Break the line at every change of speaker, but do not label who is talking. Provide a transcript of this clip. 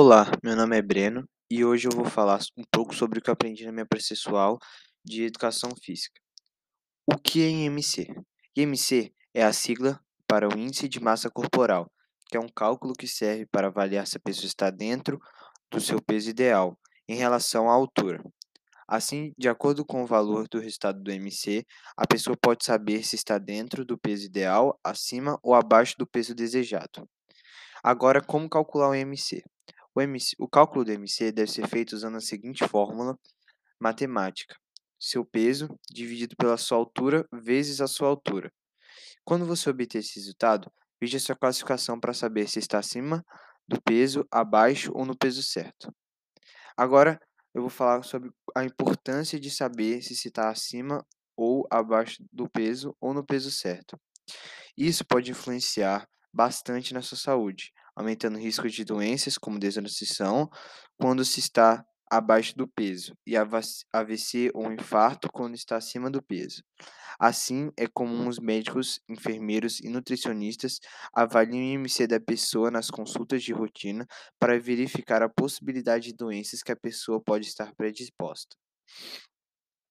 Olá, meu nome é Breno e hoje eu vou falar um pouco sobre o que aprendi na minha processual de educação física. O que é IMC? IMC é a sigla para o Índice de Massa Corporal, que é um cálculo que serve para avaliar se a pessoa está dentro do seu peso ideal em relação à altura. Assim, de acordo com o valor do resultado do IMC, a pessoa pode saber se está dentro do peso ideal, acima ou abaixo do peso desejado. Agora, como calcular o IMC? O, MC, o cálculo do MC deve ser feito usando a seguinte fórmula matemática: seu peso dividido pela sua altura vezes a sua altura. Quando você obter esse resultado, veja sua classificação para saber se está acima do peso, abaixo ou no peso certo. Agora, eu vou falar sobre a importância de saber se está acima ou abaixo do peso ou no peso certo. Isso pode influenciar bastante na sua saúde, aumentando o risco de doenças como desnutrição quando se está abaixo do peso e AVC ou infarto quando está acima do peso. Assim, é comum os médicos, enfermeiros e nutricionistas avaliem o IMC da pessoa nas consultas de rotina para verificar a possibilidade de doenças que a pessoa pode estar predisposta.